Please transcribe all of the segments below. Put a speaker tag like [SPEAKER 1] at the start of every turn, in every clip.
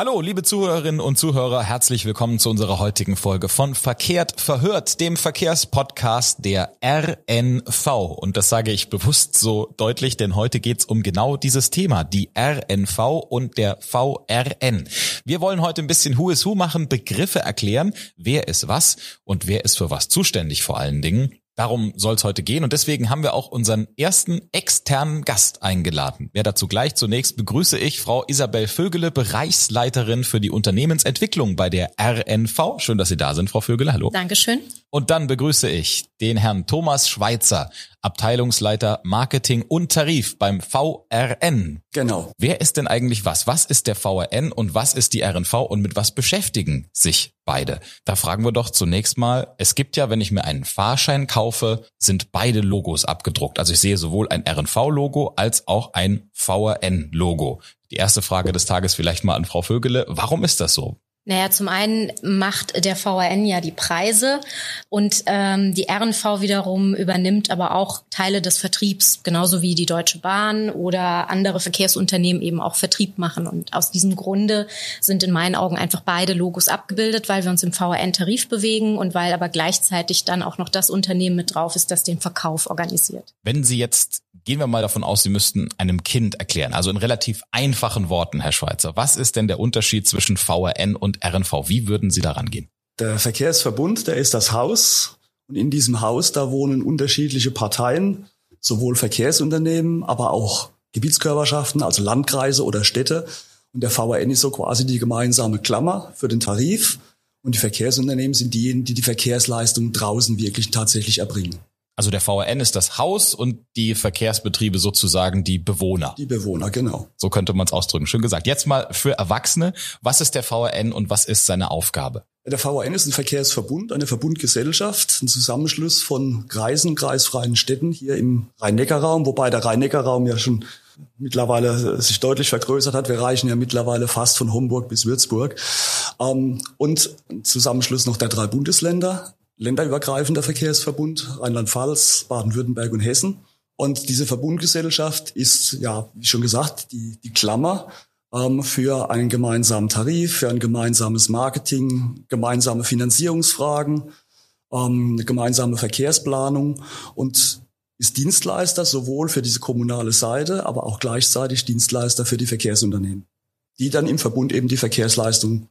[SPEAKER 1] Hallo, liebe Zuhörerinnen und Zuhörer, herzlich willkommen zu unserer heutigen Folge von Verkehrt verhört, dem Verkehrspodcast der RNV. Und das sage ich bewusst so deutlich, denn heute geht's um genau dieses Thema, die RNV und der VRN. Wir wollen heute ein bisschen Who is Who machen, Begriffe erklären, wer ist was und wer ist für was zuständig vor allen Dingen. Darum soll es heute gehen und deswegen haben wir auch unseren ersten externen Gast eingeladen. Wer dazu gleich zunächst begrüße ich Frau Isabel Vögele, Bereichsleiterin für die Unternehmensentwicklung bei der RNV. Schön, dass Sie da sind, Frau Vögele. Hallo.
[SPEAKER 2] Dankeschön.
[SPEAKER 1] Und dann begrüße ich den Herrn Thomas Schweitzer, Abteilungsleiter Marketing und Tarif beim VRN.
[SPEAKER 3] Genau.
[SPEAKER 1] Wer ist denn eigentlich was? Was ist der VRN und was ist die RNV und mit was beschäftigen sich beide? Da fragen wir doch zunächst mal, es gibt ja, wenn ich mir einen Fahrschein kaufe, sind beide Logos abgedruckt. Also ich sehe sowohl ein RNV-Logo als auch ein VRN-Logo. Die erste Frage des Tages vielleicht mal an Frau Vögele. Warum ist das so?
[SPEAKER 2] Naja, zum einen macht der VRN ja die Preise und ähm, die RNV wiederum übernimmt aber auch Teile des Vertriebs, genauso wie die Deutsche Bahn oder andere Verkehrsunternehmen eben auch Vertrieb machen. Und aus diesem Grunde sind in meinen Augen einfach beide Logos abgebildet, weil wir uns im VRN-Tarif bewegen und weil aber gleichzeitig dann auch noch das Unternehmen mit drauf ist, das den Verkauf organisiert.
[SPEAKER 1] Wenn Sie jetzt Gehen wir mal davon aus, Sie müssten einem Kind erklären, also in relativ einfachen Worten, Herr Schweizer. Was ist denn der Unterschied zwischen VRN und RNV? Wie würden Sie daran gehen?
[SPEAKER 3] Der Verkehrsverbund, der ist das Haus. Und in diesem Haus, da wohnen unterschiedliche Parteien, sowohl Verkehrsunternehmen, aber auch Gebietskörperschaften, also Landkreise oder Städte. Und der VRN ist so quasi die gemeinsame Klammer für den Tarif. Und die Verkehrsunternehmen sind diejenigen, die die Verkehrsleistung draußen wirklich tatsächlich erbringen.
[SPEAKER 1] Also der VRN ist das Haus und die Verkehrsbetriebe sozusagen die Bewohner.
[SPEAKER 3] Die Bewohner, genau.
[SPEAKER 1] So könnte man es ausdrücken. Schön gesagt. Jetzt mal für Erwachsene. Was ist der VRN und was ist seine Aufgabe?
[SPEAKER 3] Der VRN ist ein Verkehrsverbund, eine Verbundgesellschaft, ein Zusammenschluss von Kreisen, kreisfreien Städten hier im Rhein-Neckar-Raum, wobei der Rhein-Neckar-Raum ja schon mittlerweile sich deutlich vergrößert hat. Wir reichen ja mittlerweile fast von Homburg bis Würzburg. Ähm, und ein Zusammenschluss noch der drei Bundesländer, länderübergreifender Verkehrsverbund, Rheinland-Pfalz, Baden-Württemberg und Hessen. Und diese Verbundgesellschaft ist, ja, wie schon gesagt, die, die Klammer ähm, für einen gemeinsamen Tarif, für ein gemeinsames Marketing, gemeinsame Finanzierungsfragen, ähm, eine gemeinsame Verkehrsplanung und ist Dienstleister sowohl für diese kommunale Seite, aber auch gleichzeitig Dienstleister für die Verkehrsunternehmen, die dann im Verbund eben die Verkehrsleistung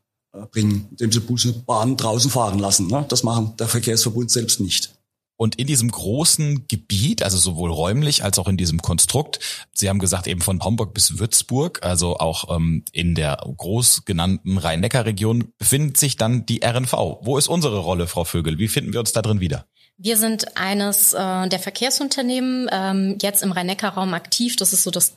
[SPEAKER 3] bringen, indem sie Busse, Bahnen draußen fahren lassen. Ne? Das machen der Verkehrsverbund selbst nicht.
[SPEAKER 1] Und in diesem großen Gebiet, also sowohl räumlich als auch in diesem Konstrukt, Sie haben gesagt eben von Homburg bis Würzburg, also auch ähm, in der groß genannten Rhein-Neckar-Region, befindet sich dann die RNV. Wo ist unsere Rolle, Frau Vögel? Wie finden wir uns da drin wieder?
[SPEAKER 2] Wir sind eines äh, der Verkehrsunternehmen ähm, jetzt im Rhein-Neckar-Raum aktiv. Das ist so das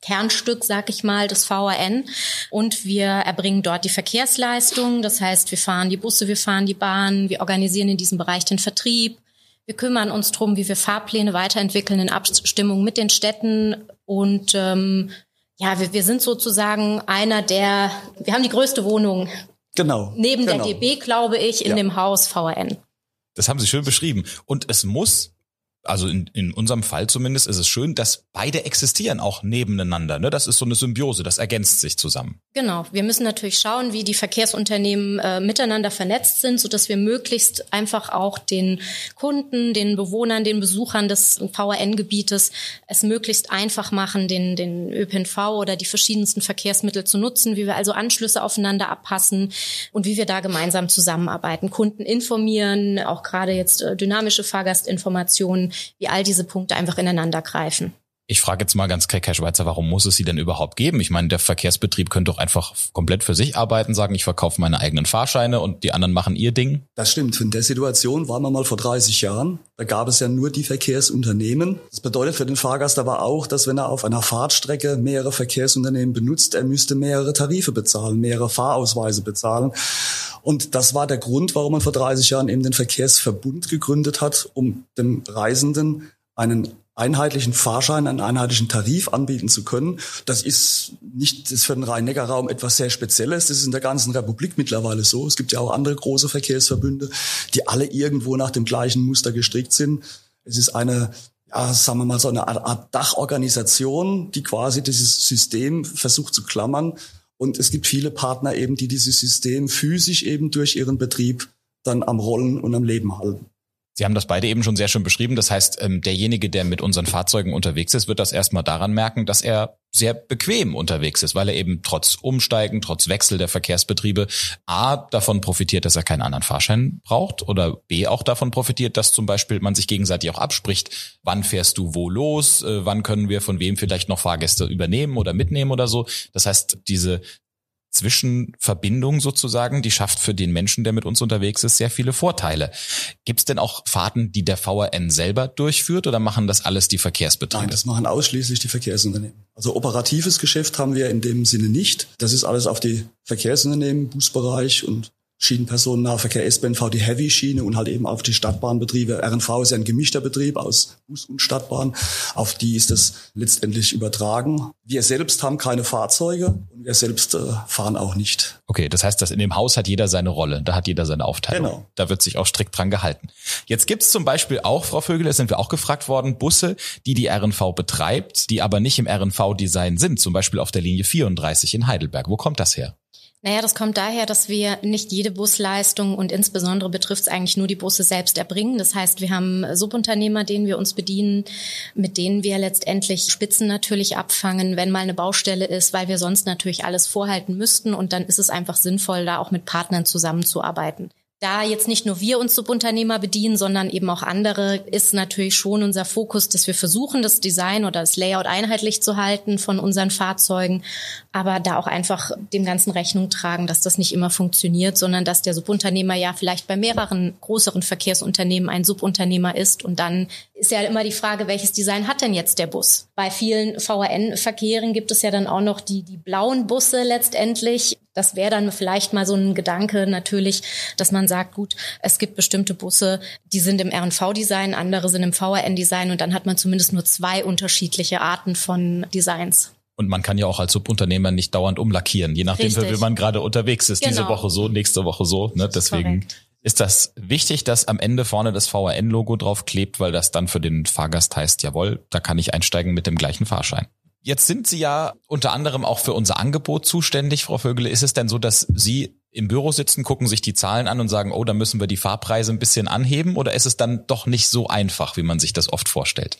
[SPEAKER 2] Kernstück, sag ich mal, des VRN. Und wir erbringen dort die Verkehrsleistung. Das heißt, wir fahren die Busse, wir fahren die Bahn, wir organisieren in diesem Bereich den Vertrieb. Wir kümmern uns drum, wie wir Fahrpläne weiterentwickeln in Abstimmung mit den Städten. Und ähm, ja, wir, wir sind sozusagen einer der, wir haben die größte Wohnung.
[SPEAKER 3] Genau.
[SPEAKER 2] Neben
[SPEAKER 3] genau.
[SPEAKER 2] der DB, glaube ich, in ja. dem Haus VRN.
[SPEAKER 1] Das haben Sie schön beschrieben. Und es muss also in, in unserem Fall zumindest ist es schön, dass beide existieren auch nebeneinander. Ne? Das ist so eine Symbiose, das ergänzt sich zusammen.
[SPEAKER 2] Genau. Wir müssen natürlich schauen, wie die Verkehrsunternehmen äh, miteinander vernetzt sind, so dass wir möglichst einfach auch den Kunden, den Bewohnern, den Besuchern des VRN-Gebietes es möglichst einfach machen, den, den ÖPNV oder die verschiedensten Verkehrsmittel zu nutzen, wie wir also Anschlüsse aufeinander abpassen und wie wir da gemeinsam zusammenarbeiten, Kunden informieren, auch gerade jetzt äh, dynamische Fahrgastinformationen wie all diese Punkte einfach ineinander greifen.
[SPEAKER 1] Ich frage jetzt mal ganz keck, Herr Schweizer, warum muss es sie denn überhaupt geben? Ich meine, der Verkehrsbetrieb könnte doch einfach komplett für sich arbeiten, sagen, ich verkaufe meine eigenen Fahrscheine und die anderen machen ihr Ding.
[SPEAKER 3] Das stimmt. In der Situation waren wir mal vor 30 Jahren. Da gab es ja nur die Verkehrsunternehmen. Das bedeutet für den Fahrgast aber auch, dass wenn er auf einer Fahrtstrecke mehrere Verkehrsunternehmen benutzt, er müsste mehrere Tarife bezahlen, mehrere Fahrausweise bezahlen. Und das war der Grund, warum man vor 30 Jahren eben den Verkehrsverbund gegründet hat, um dem Reisenden einen einheitlichen Fahrschein, einen einheitlichen Tarif anbieten zu können. Das ist nicht das für den Rhein-Neckar-Raum etwas sehr Spezielles. Das ist in der ganzen Republik mittlerweile so. Es gibt ja auch andere große Verkehrsverbünde, die alle irgendwo nach dem gleichen Muster gestrickt sind. Es ist eine ja, sagen wir mal so eine Art Dachorganisation, die quasi dieses System versucht zu klammern Und es gibt viele Partner eben, die dieses System physisch eben durch ihren Betrieb dann am Rollen und am Leben halten.
[SPEAKER 1] Sie haben das beide eben schon sehr schön beschrieben. Das heißt, ähm, derjenige, der mit unseren Fahrzeugen unterwegs ist, wird das erstmal daran merken, dass er sehr bequem unterwegs ist, weil er eben trotz Umsteigen, trotz Wechsel der Verkehrsbetriebe A davon profitiert, dass er keinen anderen Fahrschein braucht oder B auch davon profitiert, dass zum Beispiel man sich gegenseitig auch abspricht, wann fährst du wo los, äh, wann können wir von wem vielleicht noch Fahrgäste übernehmen oder mitnehmen oder so. Das heißt, diese Zwischenverbindung sozusagen, die schafft für den Menschen, der mit uns unterwegs ist, sehr viele Vorteile. Gibt es denn auch Fahrten, die der VRN selber durchführt oder machen das alles die Verkehrsbetriebe?
[SPEAKER 3] Nein, das machen ausschließlich die Verkehrsunternehmen. Also operatives Geschäft haben wir in dem Sinne nicht. Das ist alles auf die Verkehrsunternehmen, Busbereich und Schienenpersonennahverkehr, SBNV, die Heavy-Schiene und halt eben auf die Stadtbahnbetriebe. RNV ist ja ein gemischter Betrieb aus Bus und Stadtbahn. Auf die ist es letztendlich übertragen. Wir selbst haben keine Fahrzeuge und wir selbst äh, fahren auch nicht.
[SPEAKER 1] Okay, das heißt, dass in dem Haus hat jeder seine Rolle, da hat jeder seine Aufteilung.
[SPEAKER 3] Genau.
[SPEAKER 1] Da wird sich auch strikt dran gehalten. Jetzt gibt's zum Beispiel auch, Frau Vögel, da sind wir auch gefragt worden, Busse, die die RNV betreibt, die aber nicht im RNV-Design sind, zum Beispiel auf der Linie 34 in Heidelberg. Wo kommt das her?
[SPEAKER 2] Naja, das kommt daher, dass wir nicht jede Busleistung und insbesondere betrifft es eigentlich nur die Busse selbst erbringen. Das heißt, wir haben Subunternehmer, denen wir uns bedienen, mit denen wir letztendlich Spitzen natürlich abfangen, wenn mal eine Baustelle ist, weil wir sonst natürlich alles vorhalten müssten und dann ist es einfach sinnvoll, da auch mit Partnern zusammenzuarbeiten da jetzt nicht nur wir uns Subunternehmer bedienen, sondern eben auch andere, ist natürlich schon unser Fokus, dass wir versuchen, das Design oder das Layout einheitlich zu halten von unseren Fahrzeugen, aber da auch einfach dem Ganzen Rechnung tragen, dass das nicht immer funktioniert, sondern dass der Subunternehmer ja vielleicht bei mehreren größeren Verkehrsunternehmen ein Subunternehmer ist und dann ist ja immer die Frage, welches Design hat denn jetzt der Bus? Bei vielen VRN-Verkehren gibt es ja dann auch noch die, die blauen Busse letztendlich. Das wäre dann vielleicht mal so ein Gedanke natürlich, dass man sagt, gut, es gibt bestimmte Busse, die sind im RNV-Design, andere sind im VRN-Design und dann hat man zumindest nur zwei unterschiedliche Arten von Designs.
[SPEAKER 1] Und man kann ja auch als Subunternehmer nicht dauernd umlackieren, je nachdem, wie man gerade unterwegs ist. Genau. Diese Woche so, nächste Woche so. Ne? Deswegen korrekt ist das wichtig, dass am Ende vorne das VRN-Logo drauf klebt, weil das dann für den Fahrgast heißt, jawohl, da kann ich einsteigen mit dem gleichen Fahrschein. Jetzt sind Sie ja unter anderem auch für unser Angebot zuständig, Frau Vögele. Ist es denn so, dass Sie im Büro sitzen, gucken sich die Zahlen an und sagen, oh, da müssen wir die Fahrpreise ein bisschen anheben? Oder ist es dann doch nicht so einfach, wie man sich das oft vorstellt?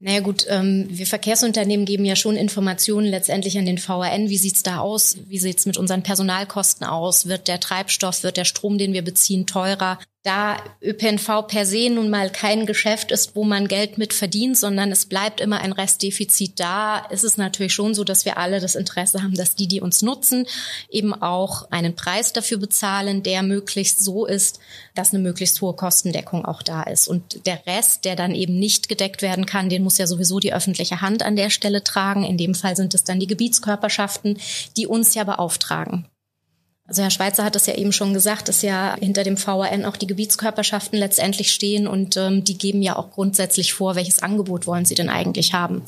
[SPEAKER 2] Naja gut, ähm, wir Verkehrsunternehmen geben ja schon Informationen letztendlich an den VRN. Wie sieht's da aus? Wie sieht's mit unseren Personalkosten aus? Wird der Treibstoff, wird der Strom, den wir beziehen, teurer? da ÖPNV per se nun mal kein Geschäft ist, wo man Geld mit verdient, sondern es bleibt immer ein Restdefizit da, ist es natürlich schon so, dass wir alle das Interesse haben, dass die, die uns nutzen, eben auch einen Preis dafür bezahlen, der möglichst so ist, dass eine möglichst hohe Kostendeckung auch da ist. Und der Rest, der dann eben nicht gedeckt werden kann, den muss ja sowieso die öffentliche Hand an der Stelle tragen. In dem Fall sind es dann die Gebietskörperschaften, die uns ja beauftragen. Also Herr Schweizer hat es ja eben schon gesagt, dass ja hinter dem VRN auch die Gebietskörperschaften letztendlich stehen und ähm, die geben ja auch grundsätzlich vor, welches Angebot wollen sie denn eigentlich haben.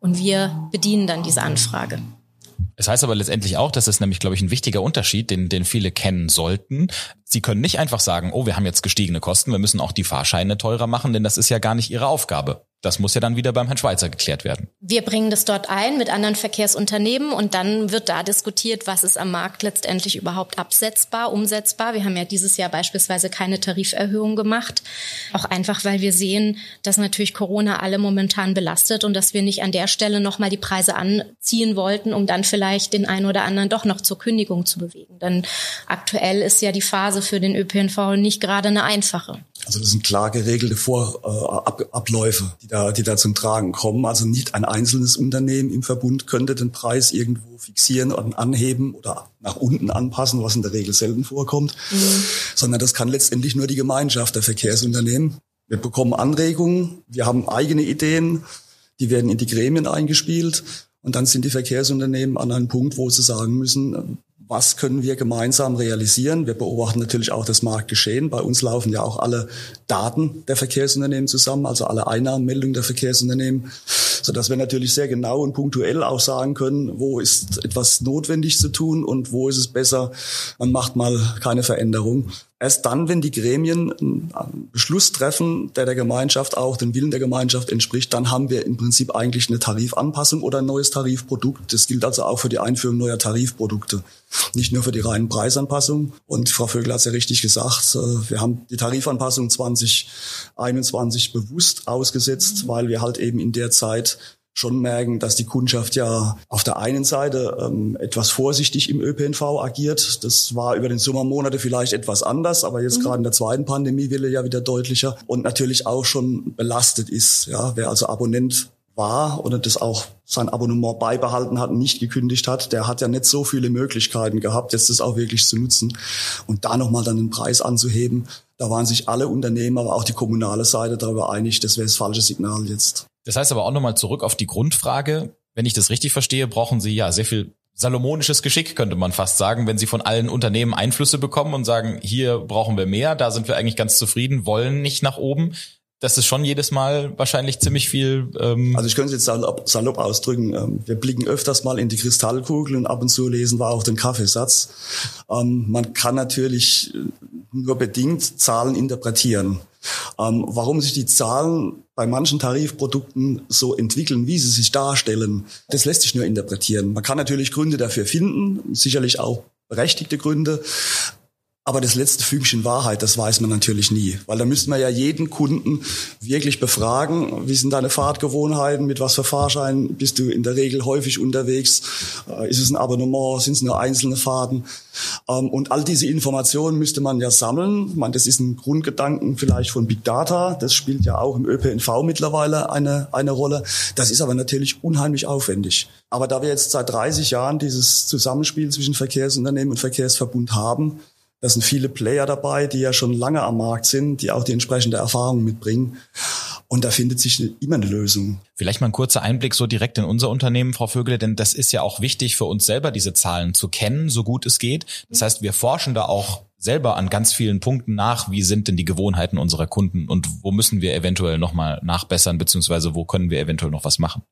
[SPEAKER 2] Und wir bedienen dann diese Anfrage.
[SPEAKER 1] Es heißt aber letztendlich auch, das ist nämlich, glaube ich, ein wichtiger Unterschied, den, den viele kennen sollten. Sie können nicht einfach sagen, oh, wir haben jetzt gestiegene Kosten, wir müssen auch die Fahrscheine teurer machen, denn das ist ja gar nicht Ihre Aufgabe. Das muss ja dann wieder beim Herrn Schweizer geklärt werden.
[SPEAKER 2] Wir bringen das dort ein mit anderen Verkehrsunternehmen und dann wird da diskutiert, was ist am Markt letztendlich überhaupt absetzbar, umsetzbar. Wir haben ja dieses Jahr beispielsweise keine Tariferhöhung gemacht. Auch einfach, weil wir sehen, dass natürlich Corona alle momentan belastet und dass wir nicht an der Stelle nochmal die Preise anziehen wollten, um dann vielleicht den einen oder anderen doch noch zur Kündigung zu bewegen. Denn aktuell ist ja die Phase für den ÖPNV nicht gerade eine einfache.
[SPEAKER 3] Also das sind klar geregelte Vorabläufe, äh, die da, die da zum Tragen kommen. Also nicht ein einzelnes Unternehmen im Verbund könnte den Preis irgendwo fixieren und anheben oder nach unten anpassen, was in der Regel selten vorkommt, mhm. sondern das kann letztendlich nur die Gemeinschaft der Verkehrsunternehmen. Wir bekommen Anregungen, wir haben eigene Ideen, die werden in die Gremien eingespielt und dann sind die Verkehrsunternehmen an einem Punkt, wo sie sagen müssen, was können wir gemeinsam realisieren. Wir beobachten natürlich auch das Marktgeschehen. Bei uns laufen ja auch alle Daten der Verkehrsunternehmen zusammen, also alle Einnahmenmeldungen der Verkehrsunternehmen, sodass wir natürlich sehr genau und punktuell auch sagen können, wo ist etwas notwendig zu tun und wo ist es besser, man macht mal keine Veränderung. Erst dann, wenn die Gremien einen Beschluss treffen, der der Gemeinschaft auch den Willen der Gemeinschaft entspricht, dann haben wir im Prinzip eigentlich eine Tarifanpassung oder ein neues Tarifprodukt. Das gilt also auch für die Einführung neuer Tarifprodukte, nicht nur für die reinen Preisanpassungen. Und Frau Vögel hat es ja richtig gesagt, äh, wir haben die Tarifanpassung 2021 bewusst ausgesetzt, weil wir halt eben in der Zeit schon merken, dass die Kundschaft ja auf der einen Seite ähm, etwas vorsichtig im ÖPNV agiert. Das war über den Sommermonate vielleicht etwas anders, aber jetzt mhm. gerade in der zweiten Pandemiewelle ja wieder deutlicher und natürlich auch schon belastet ist. Ja, wer also Abonnent war oder das auch sein Abonnement beibehalten hat und nicht gekündigt hat, der hat ja nicht so viele Möglichkeiten gehabt, jetzt das auch wirklich zu nutzen und da nochmal dann den Preis anzuheben. Da waren sich alle Unternehmen, aber auch die kommunale Seite darüber einig, das wäre das falsche Signal jetzt.
[SPEAKER 1] Das heißt aber auch nochmal zurück auf die Grundfrage. Wenn ich das richtig verstehe, brauchen Sie ja sehr viel salomonisches Geschick, könnte man fast sagen, wenn Sie von allen Unternehmen Einflüsse bekommen und sagen, hier brauchen wir mehr, da sind wir eigentlich ganz zufrieden, wollen nicht nach oben. Das ist schon jedes Mal wahrscheinlich ziemlich viel.
[SPEAKER 3] Ähm also ich könnte es jetzt salopp, salopp ausdrücken. Ähm, wir blicken öfters mal in die Kristallkugel und ab und zu lesen wir auch den Kaffeesatz. Ähm, man kann natürlich nur bedingt Zahlen interpretieren. Ähm, warum sich die Zahlen bei manchen Tarifprodukten so entwickeln, wie sie sich darstellen, das lässt sich nur interpretieren. Man kann natürlich Gründe dafür finden, sicherlich auch berechtigte Gründe. Aber das letzte Fügchen Wahrheit, das weiß man natürlich nie, weil da müsste man ja jeden Kunden wirklich befragen, wie sind deine Fahrtgewohnheiten, mit was für Fahrscheinen bist du in der Regel häufig unterwegs, äh, ist es ein Abonnement, sind es nur einzelne Fahrten ähm, und all diese Informationen müsste man ja sammeln. Ich meine, das ist ein Grundgedanken vielleicht von Big Data, das spielt ja auch im ÖPNV mittlerweile eine, eine Rolle. Das ist aber natürlich unheimlich aufwendig. Aber da wir jetzt seit 30 Jahren dieses Zusammenspiel zwischen Verkehrsunternehmen und Verkehrsverbund haben, da sind viele Player dabei, die ja schon lange am Markt sind, die auch die entsprechende Erfahrung mitbringen. Und da findet sich immer eine Lösung.
[SPEAKER 1] Vielleicht mal ein kurzer Einblick so direkt in unser Unternehmen, Frau Vögele, denn das ist ja auch wichtig für uns selber, diese Zahlen zu kennen, so gut es geht. Das heißt, wir forschen da auch selber an ganz vielen Punkten nach, wie sind denn die Gewohnheiten unserer Kunden und wo müssen wir eventuell nochmal nachbessern, beziehungsweise wo können wir eventuell noch was machen.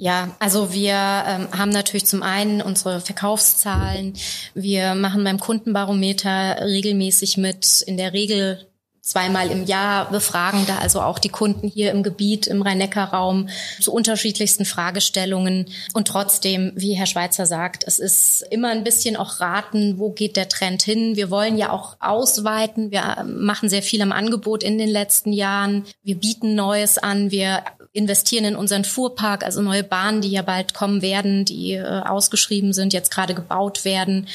[SPEAKER 2] Ja, also wir ähm, haben natürlich zum einen unsere Verkaufszahlen. Wir machen beim Kundenbarometer regelmäßig mit. In der Regel zweimal im Jahr befragen da also auch die Kunden hier im Gebiet, im Rhein-Neckar-Raum zu unterschiedlichsten Fragestellungen. Und trotzdem, wie Herr Schweizer sagt, es ist immer ein bisschen auch raten, wo geht der Trend hin. Wir wollen ja auch ausweiten. Wir machen sehr viel am Angebot in den letzten Jahren. Wir bieten Neues an. Wir investieren in unseren Fuhrpark, also neue Bahnen, die ja bald kommen werden, die äh, ausgeschrieben sind, jetzt gerade gebaut werden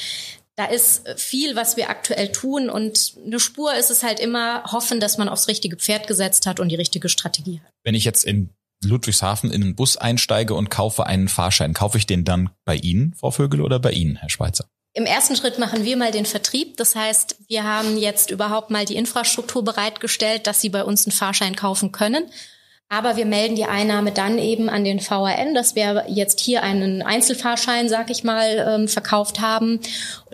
[SPEAKER 2] da ist viel, was wir aktuell tun und eine Spur ist es halt immer hoffen, dass man aufs richtige Pferd gesetzt hat und die richtige Strategie hat.
[SPEAKER 1] Wenn ich jetzt in Ludwigshafen in einen Bus einsteige und kaufe einen Fahrschein, kaufe ich den dann bei Ihnen, Frau Vögel, oder bei Ihnen, Herr Schweizer?
[SPEAKER 2] Im ersten Schritt machen wir mal den Vertrieb. Das heißt, wir haben jetzt überhaupt mal die Infrastruktur bereitgestellt, dass Sie bei uns einen Fahrschein kaufen können. Aber wir melden die Einnahme dann eben an den VRN, dass wir jetzt hier einen Einzelfahrschein, sag ich mal, ähm, verkauft haben.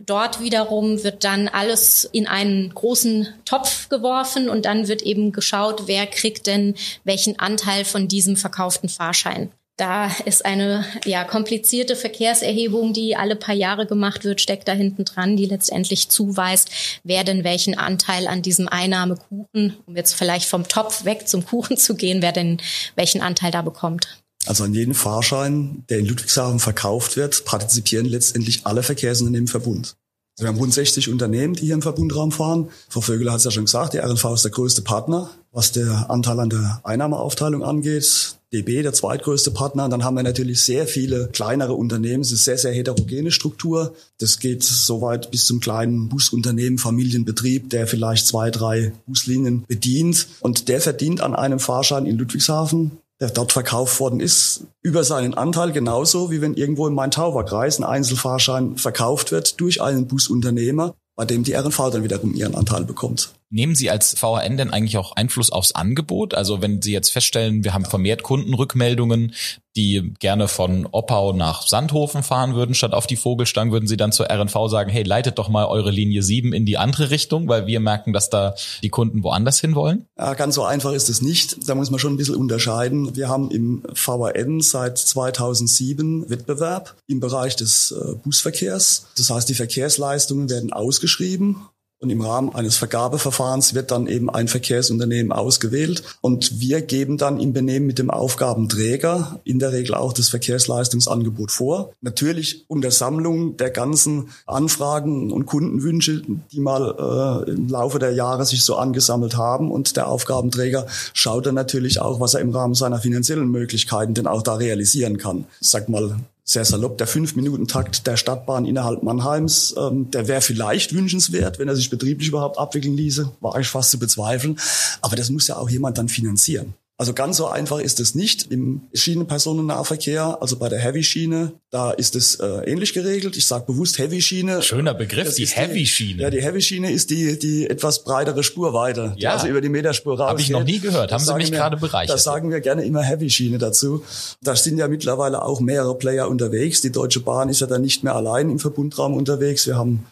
[SPEAKER 2] Dort wiederum wird dann alles in einen großen Topf geworfen und dann wird eben geschaut, wer kriegt denn welchen Anteil von diesem verkauften Fahrschein. Da ist eine ja, komplizierte Verkehrserhebung, die alle paar Jahre gemacht wird, steckt da hinten dran, die letztendlich zuweist, wer denn welchen Anteil an diesem Einnahmekuchen, um jetzt vielleicht vom Topf weg zum Kuchen zu gehen, wer denn welchen Anteil da bekommt.
[SPEAKER 3] Also an jedem Fahrschein, der in Ludwigshafen verkauft wird, partizipieren letztendlich alle Verkehrsunternehmen im Verbund. Wir haben rund 60 Unternehmen, die hier im Verbundraum fahren. Frau Vögele hat es ja schon gesagt, die RNV ist der größte Partner, was der Anteil an der Einnahmeaufteilung angeht. DB, der zweitgrößte Partner. Und dann haben wir natürlich sehr viele kleinere Unternehmen. Es ist sehr, sehr heterogene Struktur. Das geht soweit bis zum kleinen Busunternehmen, Familienbetrieb, der vielleicht zwei, drei Buslinien bedient. Und der verdient an einem Fahrschein in Ludwigshafen der dort verkauft worden ist, über seinen Anteil genauso, wie wenn irgendwo im Main-Tauber-Kreis ein Einzelfahrschein verkauft wird durch einen Busunternehmer, bei dem die RNV dann wiederum ihren Anteil bekommt.
[SPEAKER 1] Nehmen Sie als VRN denn eigentlich auch Einfluss aufs Angebot? Also wenn Sie jetzt feststellen, wir haben vermehrt Kundenrückmeldungen, die gerne von Oppau nach Sandhofen fahren würden, statt auf die Vogelstang, würden Sie dann zur RNV sagen, hey, leitet doch mal eure Linie 7 in die andere Richtung, weil wir merken, dass da die Kunden woanders hin wollen?
[SPEAKER 3] Ja, ganz so einfach ist es nicht. Da muss man schon ein bisschen unterscheiden. Wir haben im VRN seit 2007 Wettbewerb im Bereich des äh, Busverkehrs. Das heißt, die Verkehrsleistungen werden ausgeschrieben Und im Rahmen eines Vergabeverfahrens wird dann eben ein Verkehrsunternehmen ausgewählt und wir geben dann im Benehmen mit dem Aufgabenträger in der Regel auch das Verkehrsleistungsangebot vor. Natürlich unter Sammlung der ganzen Anfragen und Kundenwünsche, die mal äh, im Laufe der Jahre sich so angesammelt haben und der Aufgabenträger schaut dann natürlich auch, was er im Rahmen seiner finanziellen Möglichkeiten denn auch da realisieren kann. Ich sag mal, sehr salopp, der Fünf-Minuten-Takt der Stadtbahn innerhalb Mannheims, ähm, der wäre vielleicht wünschenswert, wenn er sich betrieblich überhaupt abwickeln ließe, war ich fast zu bezweifeln. Aber das muss ja auch jemand dann finanzieren. Also ganz so einfach ist es nicht. Im Schienenpersonennahverkehr, also bei der Heavy-Schiene, da ist es äh, ähnlich geregelt. Ich sage bewusst Heavy-Schiene.
[SPEAKER 1] Schöner Begriff, die Heavy-Schiene.
[SPEAKER 3] Ja, die Heavy-Schiene ist die, die etwas breitere Spurweite, ja. also über die Meterspur raus.
[SPEAKER 1] Habe ich noch nie gehört, haben Sie mich wir, gerade bereichert.
[SPEAKER 3] Das sagen wir gerne immer Heavy-Schiene dazu. Da sind ja mittlerweile auch mehrere Player unterwegs. Die Deutsche Bahn ist ja dann nicht mehr allein im Verbundraum unterwegs. Wir haben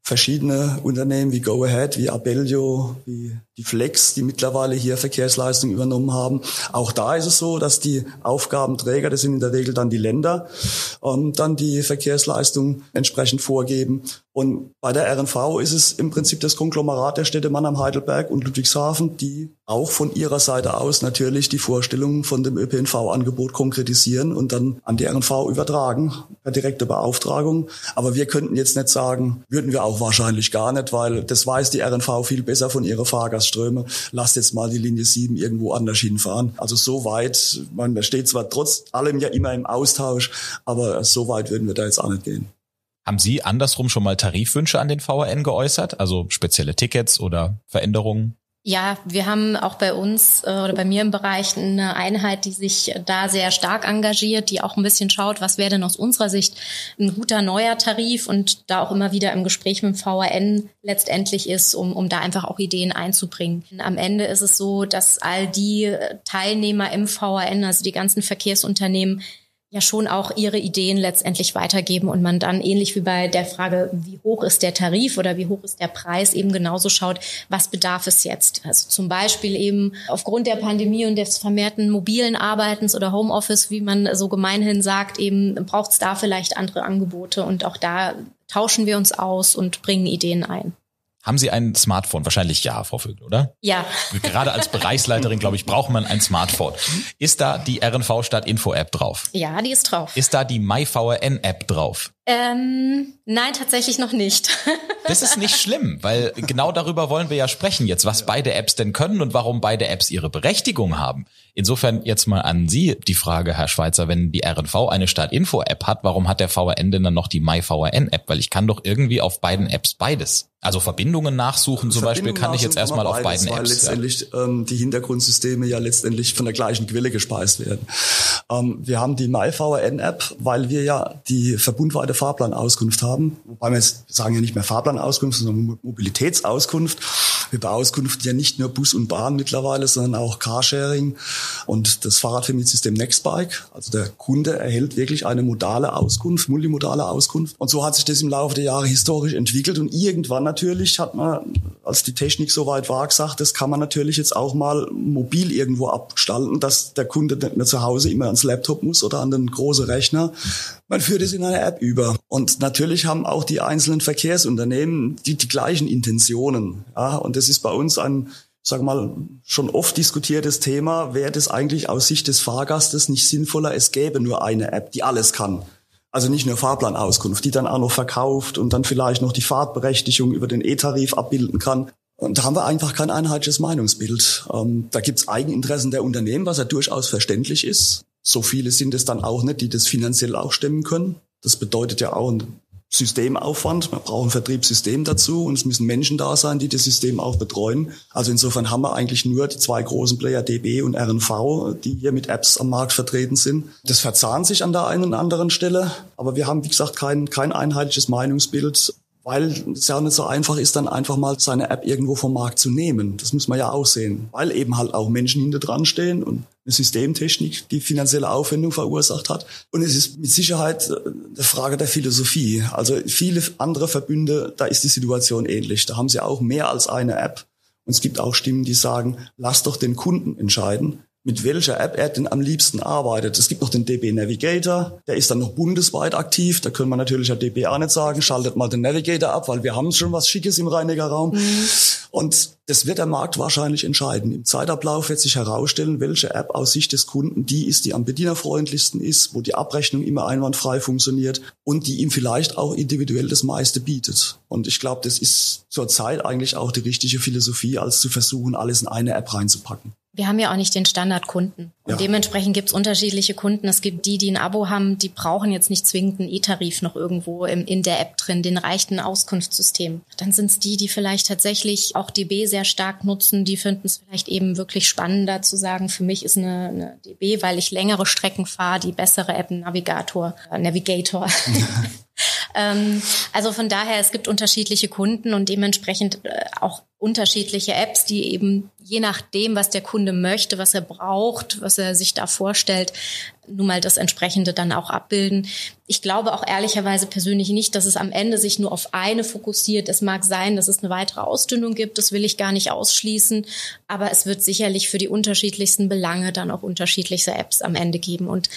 [SPEAKER 3] verschiedene Unternehmen wie Go Ahead, wie Abellio, wie die Flex, die mittlerweile hier Verkehrsleistung übernommen haben. Auch da ist es so, dass die Aufgabenträger, das sind in der Regel dann die Länder, ähm, dann die Verkehrsleistung entsprechend vorgeben. Und bei der RNV ist es im Prinzip das Konglomerat der Städte Mannheim, Heidelberg und Ludwigshafen, die auch von ihrer Seite aus natürlich die Vorstellungen von dem ÖPNV-Angebot konkretisieren und dann an die RNV übertragen, per direkte Beauftragung. Aber wir könnten jetzt nicht sagen, würden wir auch wahrscheinlich gar nicht, weil das weiß die RNV viel besser von ihrer Fahrgastströme. Lasst jetzt mal die Linie 7 irgendwo anders hinfahren. Also so weit, man steht zwar trotz allem ja immer im Austausch, aber so weit würden wir da jetzt auch nicht gehen.
[SPEAKER 1] Haben Sie andersrum schon mal Tarifwünsche an den VRN geäußert, also spezielle Tickets oder Veränderungen?
[SPEAKER 2] Ja, wir haben auch bei uns äh, oder bei mir im Bereich eine Einheit, die sich da sehr stark engagiert, die auch ein bisschen schaut, was wäre denn aus unserer Sicht ein guter neuer Tarif und da auch immer wieder im Gespräch mit dem VRN letztendlich ist, um, um da einfach auch Ideen einzubringen. Am Ende ist es so, dass all die Teilnehmer im VRN, also die ganzen Verkehrsunternehmen, ja schon auch ihre Ideen letztendlich weitergeben und man dann ähnlich wie bei der Frage, wie hoch ist der Tarif oder wie hoch ist der Preis, eben genauso schaut, was bedarf es jetzt. Also zum Beispiel eben aufgrund der Pandemie und des vermehrten mobilen Arbeitens oder Homeoffice, wie man so gemeinhin sagt, eben braucht es da vielleicht andere Angebote und auch da tauschen wir uns aus und bringen Ideen ein.
[SPEAKER 1] Haben Sie ein Smartphone? Wahrscheinlich ja, Frau Vögel, oder?
[SPEAKER 2] Ja.
[SPEAKER 1] Gerade als Bereichsleiterin, glaube ich, braucht man ein Smartphone. Ist da die RNV Stadt Info App drauf?
[SPEAKER 2] Ja, die ist drauf.
[SPEAKER 1] Ist da die MyVRN App drauf?
[SPEAKER 2] Ähm, nein, tatsächlich noch nicht.
[SPEAKER 1] das ist nicht schlimm, weil genau darüber wollen wir ja sprechen jetzt, was beide Apps denn können und warum beide Apps ihre Berechtigung haben. Insofern jetzt mal an Sie die Frage, Herr Schweizer, wenn die RNV eine Stadtinfo-App hat, warum hat der VRN denn dann noch die MyVRN-App? Weil ich kann doch irgendwie auf beiden Apps beides. Also Verbindungen nachsuchen zum Beispiel kann ich jetzt erstmal auf beiden
[SPEAKER 3] weil
[SPEAKER 1] Apps.
[SPEAKER 3] Weil letztendlich ja. ähm, die Hintergrundsysteme ja letztendlich von der gleichen Quelle gespeist werden. Ähm, wir haben die MyVRN-App, weil wir ja die verbundweite Fahrplanauskunft haben. Wobei wir jetzt sagen ja nicht mehr Fahrplanauskunft, sondern Mobilitätsauskunft. Wir beauskunften ja nicht nur Bus und Bahn mittlerweile, sondern auch Carsharing und das Fahrradvermietsystem Nextbike. Also der Kunde erhält wirklich eine modale Auskunft, multimodale Auskunft. Und so hat sich das im Laufe der Jahre historisch entwickelt. Und irgendwann natürlich hat man, als die Technik so weit war, gesagt, das kann man natürlich jetzt auch mal mobil irgendwo abgestalten, dass der Kunde nicht mehr zu Hause immer ans Laptop muss oder an den großen Rechner. Man führt es in eine App über. Und natürlich haben auch die einzelnen Verkehrsunternehmen die, die gleichen Intentionen. Ja, und das ist bei uns ein, sag mal, schon oft diskutiertes Thema. Wäre das eigentlich aus Sicht des Fahrgastes nicht sinnvoller, es gäbe nur eine App, die alles kann? Also nicht nur Fahrplanauskunft, die dann auch noch verkauft und dann vielleicht noch die Fahrtberechtigung über den E-Tarif abbilden kann. Und da haben wir einfach kein einheitliches Meinungsbild. Ähm, da gibt's Eigeninteressen der Unternehmen, was ja durchaus verständlich ist. So viele sind es dann auch nicht, die das finanziell auch stemmen können. Das bedeutet ja auch ein Systemaufwand. Man braucht ein Vertriebssystem dazu und es müssen Menschen da sein, die das System auch betreuen. Also insofern haben wir eigentlich nur die zwei großen Player DB und RNV, die hier mit Apps am Markt vertreten sind. Das verzahnt sich an der einen oder anderen Stelle, aber wir haben, wie gesagt, kein, kein einheitliches Meinungsbild weil es ja auch nicht so einfach ist, dann einfach mal seine App irgendwo vom Markt zu nehmen. Das muss man ja auch sehen, weil eben halt auch Menschen hinter dran stehen und eine Systemtechnik, die finanzielle Aufwendung verursacht hat. Und es ist mit Sicherheit äh, eine Frage der Philosophie. Also viele andere Verbünde, da ist die Situation ähnlich. Da haben sie auch mehr als eine App. Und es gibt auch Stimmen, die sagen, lass doch den Kunden entscheiden, mit welcher App er denn am liebsten arbeitet. Es gibt noch den DB Navigator, der ist dann noch bundesweit aktiv. Da können wir natürlich ja DB auch nicht sagen, schaltet mal den Navigator ab, weil wir haben schon was Schickes im Rhein-Neckar-Raum. Mhm. Und das wird der Markt wahrscheinlich entscheiden. Im Zeitablauf wird sich herausstellen, welche App aus Sicht des Kunden die ist, die am bedienerfreundlichsten ist, wo die Abrechnung immer einwandfrei funktioniert und die ihm vielleicht auch individuell das meiste bietet. Und ich glaube, das ist zurzeit eigentlich auch die richtige Philosophie, als zu versuchen, alles in eine App reinzupacken
[SPEAKER 2] wir haben ja auch nicht den Standardkunden. Und ja. dementsprechend gibt es unterschiedliche Kunden. Es gibt die, die ein Abo haben, die brauchen jetzt nicht zwingend einen E-Tarif noch irgendwo im, in der App drin. Den reicht ein Auskunftssystem. Dann sind es die, die vielleicht tatsächlich auch DB sehr stark nutzen. Die finden es vielleicht eben wirklich spannender zu sagen, für mich ist eine, eine DB, weil ich längere Strecken fahre, die bessere App, ein Navigator, äh, Navigator. ähm, also von daher, es gibt unterschiedliche Kunden und dementsprechend äh, auch unterschiedliche Apps, die eben je nachdem, was der Kunde möchte, was er braucht, was er sich da vorstellt, nun mal das entsprechende dann auch abbilden. Ich glaube auch ehrlicherweise persönlich nicht, dass es am Ende sich nur auf eine fokussiert. Es mag sein, dass es eine weitere Ausdünnung gibt, das will ich gar nicht ausschließen, aber es wird sicherlich für die unterschiedlichsten Belange dann auch unterschiedliche Apps am Ende geben. Und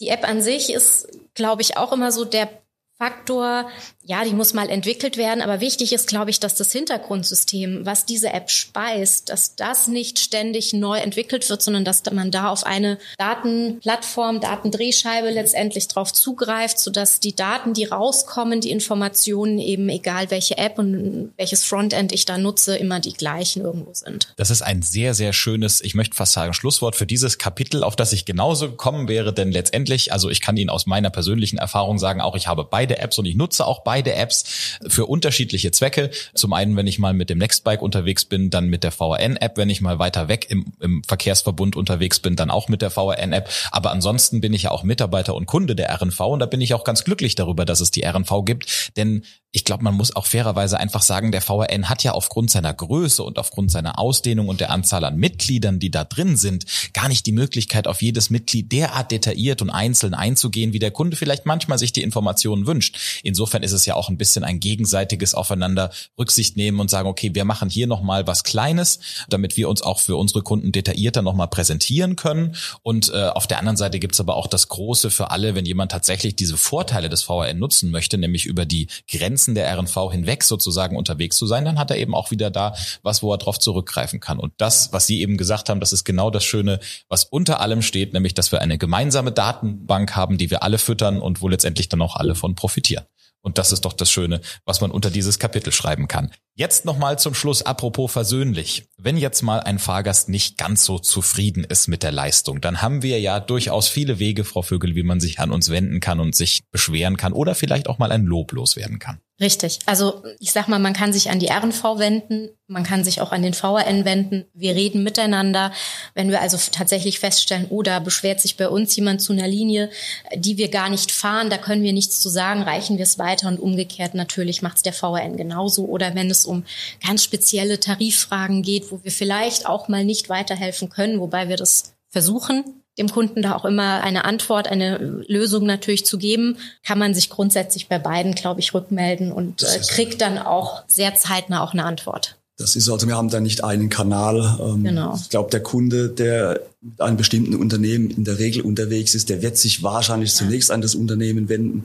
[SPEAKER 2] die App an sich ist, glaube ich, auch immer so der Faktor, ja, die muss mal entwickelt werden, aber wichtig ist, glaube ich, dass das Hintergrundsystem, was diese App speist, dass das nicht ständig neu entwickelt wird, sondern dass man da auf eine Datenplattform, Datendrehscheibe letztendlich drauf zugreift, sodass die Daten, die rauskommen, die Informationen eben, egal welche App und welches Frontend ich da nutze, immer die gleichen irgendwo sind.
[SPEAKER 1] Das ist ein sehr, sehr schönes, ich möchte fast sagen, Schlusswort für dieses Kapitel, auf das ich genauso gekommen wäre, denn letztendlich, also ich kann Ihnen aus meiner persönlichen Erfahrung sagen, auch ich habe beide beide Apps und ich nutze auch beide Apps für unterschiedliche Zwecke. Zum einen, wenn ich mal mit dem Nextbike unterwegs bin, dann mit der VRN-App. Wenn ich mal weiter weg im, im Verkehrsverbund unterwegs bin, dann auch mit der VRN-App. Aber ansonsten bin ich ja auch Mitarbeiter und Kunde der RNV und da bin ich auch ganz glücklich darüber, dass es die RNV gibt. Denn ich glaube, man muss auch fairerweise einfach sagen, der VRN hat ja aufgrund seiner Größe und aufgrund seiner Ausdehnung und der Anzahl an Mitgliedern, die da drin sind, gar nicht die Möglichkeit, auf jedes Mitglied derart detailliert und einzeln einzugehen, wie der Kunde vielleicht manchmal sich die Informationen wünscht. Insofern ist es ja auch ein bisschen ein gegenseitiges Aufeinander Rücksicht nehmen und sagen, okay, wir machen hier nochmal was Kleines, damit wir uns auch für unsere Kunden detaillierter nochmal präsentieren können. Und äh, auf der anderen Seite gibt's aber auch das Große für alle, wenn jemand tatsächlich diese Vorteile des VRN nutzen möchte, nämlich über die Grenzen Grenzen der RNV hinweg sozusagen unterwegs zu sein, dann hat er eben auch wieder da was, wo er drauf zurückgreifen kann. Und das, was Sie eben gesagt haben, das ist genau das Schöne, was unter allem steht, nämlich, dass wir eine gemeinsame Datenbank haben, die wir alle füttern und wo letztendlich dann auch alle von profitieren. Und das ist doch das Schöne, was man unter dieses Kapitel schreiben kann. Jetzt nochmal zum Schluss, apropos versöhnlich. Wenn jetzt mal ein Fahrgast nicht ganz so zufrieden ist mit der Leistung, dann haben wir ja durchaus viele Wege, Frau Vögel, wie man sich an uns wenden kann und sich beschweren kann oder vielleicht auch mal ein Lob loswerden kann.
[SPEAKER 2] Richtig. Also ich sag mal, man kann sich an die RNV wenden, man kann sich auch an den VRN wenden. Wir reden miteinander. Wenn wir also tatsächlich feststellen, oh, beschwert sich bei uns jemand zu einer Linie, die wir gar nicht fahren, da können wir nichts zu sagen, reichen wir es weiter und umgekehrt natürlich macht es der VRN genauso. Oder wenn es um ganz spezielle Tariffragen geht, wo wir vielleicht auch mal nicht weiterhelfen können, wobei wir das versuchen, dem Kunden da auch immer eine Antwort, eine Lösung natürlich zu geben, kann man sich grundsätzlich bei beiden, glaube ich, rückmelden und äh, kriegt dann auch sehr zeitnah auch eine Antwort.
[SPEAKER 3] Das ist also, wir haben da nicht einen Kanal. Ähm, genau. Ich glaube, der Kunde, der mit einem bestimmten Unternehmen in der Regel unterwegs ist, der wird sich wahrscheinlich ja. zunächst an das Unternehmen wenden.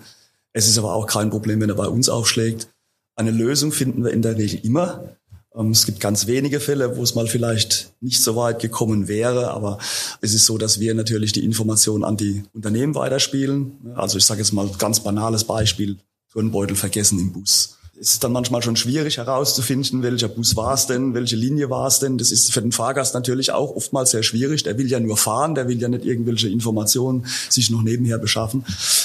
[SPEAKER 3] Es ist aber auch kein Problem, wenn er bei uns aufschlägt. Eine Lösung finden wir in der Regel immer. Ähm, es gibt ganz wenige Fälle, wo es mal vielleicht nicht so weit gekommen wäre, aber es ist so, dass wir natürlich die Informationen an die Unternehmen weiterspielen. Also ich sage jetzt mal ganz banales Beispiel, Turnbeutel vergessen im Bus es ist dann manchmal schon schwierig herauszufinden, welcher Bus war es denn, welche Linie war es denn. Das ist für den Fahrgast natürlich auch oftmals sehr schwierig. Der will ja nur fahren, der will ja nicht irgendwelche Informationen sich noch nebenher beschaffen.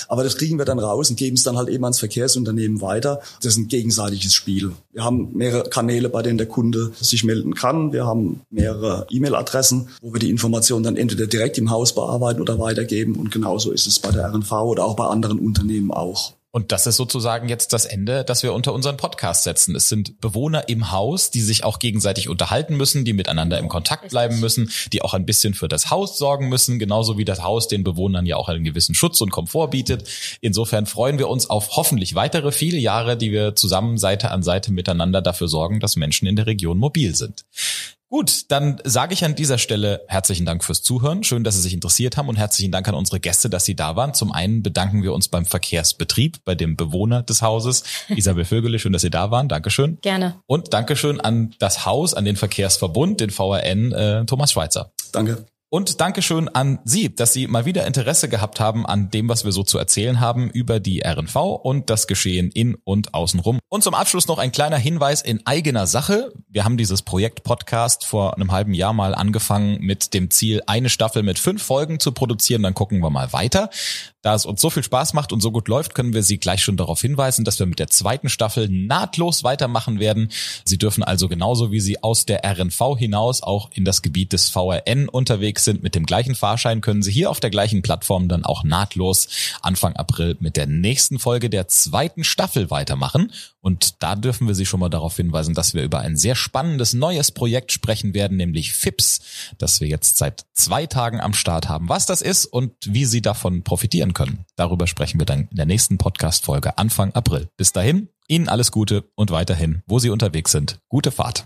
[SPEAKER 3] Aber das kriegen wir dann raus und geben es dann halt eben ans Verkehrsunternehmen weiter. Das ist ein gegenseitiges Spiel. Wir haben mehrere Kanäle, bei denen der Kunde sich melden kann. Wir haben mehrere E-Mail-Adressen, wo wir die Informationen dann entweder direkt im Haus bearbeiten oder weitergeben. Und genauso ist es bei der RNV oder auch bei anderen Unternehmen auch.
[SPEAKER 1] Und das ist sozusagen jetzt das Ende, das wir unter unseren Podcast setzen. Es sind Bewohner im Haus, die sich auch gegenseitig unterhalten müssen, die miteinander im Kontakt bleiben müssen, die auch ein bisschen für das Haus sorgen müssen, genauso wie das Haus den Bewohnern ja auch einen gewissen Schutz und Komfort bietet. Insofern freuen wir uns auf hoffentlich weitere viele Jahre, die wir zusammen Seite an Seite miteinander dafür sorgen, dass Menschen in der Region mobil sind. Gut, dann sage ich an dieser Stelle herzlichen Dank fürs Zuhören. Schön, dass Sie sich interessiert haben und herzlichen Dank an unsere Gäste, dass Sie da waren. Zum einen bedanken wir uns beim Verkehrsbetrieb, bei dem Bewohner des Hauses, Isabel Vögele. Schön, dass Sie da waren. Dankeschön.
[SPEAKER 2] Gerne.
[SPEAKER 1] Und Dankeschön an das Haus, an den Verkehrsverbund, den VRN, äh, Thomas Schweizer.
[SPEAKER 3] Danke.
[SPEAKER 1] Und Dankeschön an Sie, dass Sie mal wieder Interesse gehabt haben an dem, was wir so zu erzählen haben über die RNV und das Geschehen in und außenrum. Und zum Abschluss noch ein kleiner Hinweis in eigener Sache. Wir haben dieses Projekt Podcast vor einem halben Jahr mal angefangen mit dem Ziel, eine Staffel mit fünf Folgen zu produzieren. Dann gucken wir mal weiter. Da es uns so viel Spaß macht und so gut läuft, können wir Sie gleich schon darauf hinweisen, dass wir mit der zweiten Staffel nahtlos weitermachen werden. Sie dürfen also genauso wie Sie aus der RNV hinaus auch in das Gebiet des VRN unterwegs sind mit dem gleichen Fahrschein, können Sie hier auf der gleichen Plattform dann auch nahtlos Anfang April mit der nächsten Folge der zweiten Staffel weitermachen. Und da dürfen wir Sie schon mal darauf hinweisen, dass wir über ein sehr spannendes neues Projekt sprechen werden, nämlich FIPS, das wir jetzt seit zwei Tagen am Start haben. Was das ist und wie Sie davon profitieren können, darüber sprechen wir dann in der nächsten Podcast-Folge Anfang April. Bis dahin, Ihnen alles Gute und weiterhin, wo Sie unterwegs sind, gute Fahrt.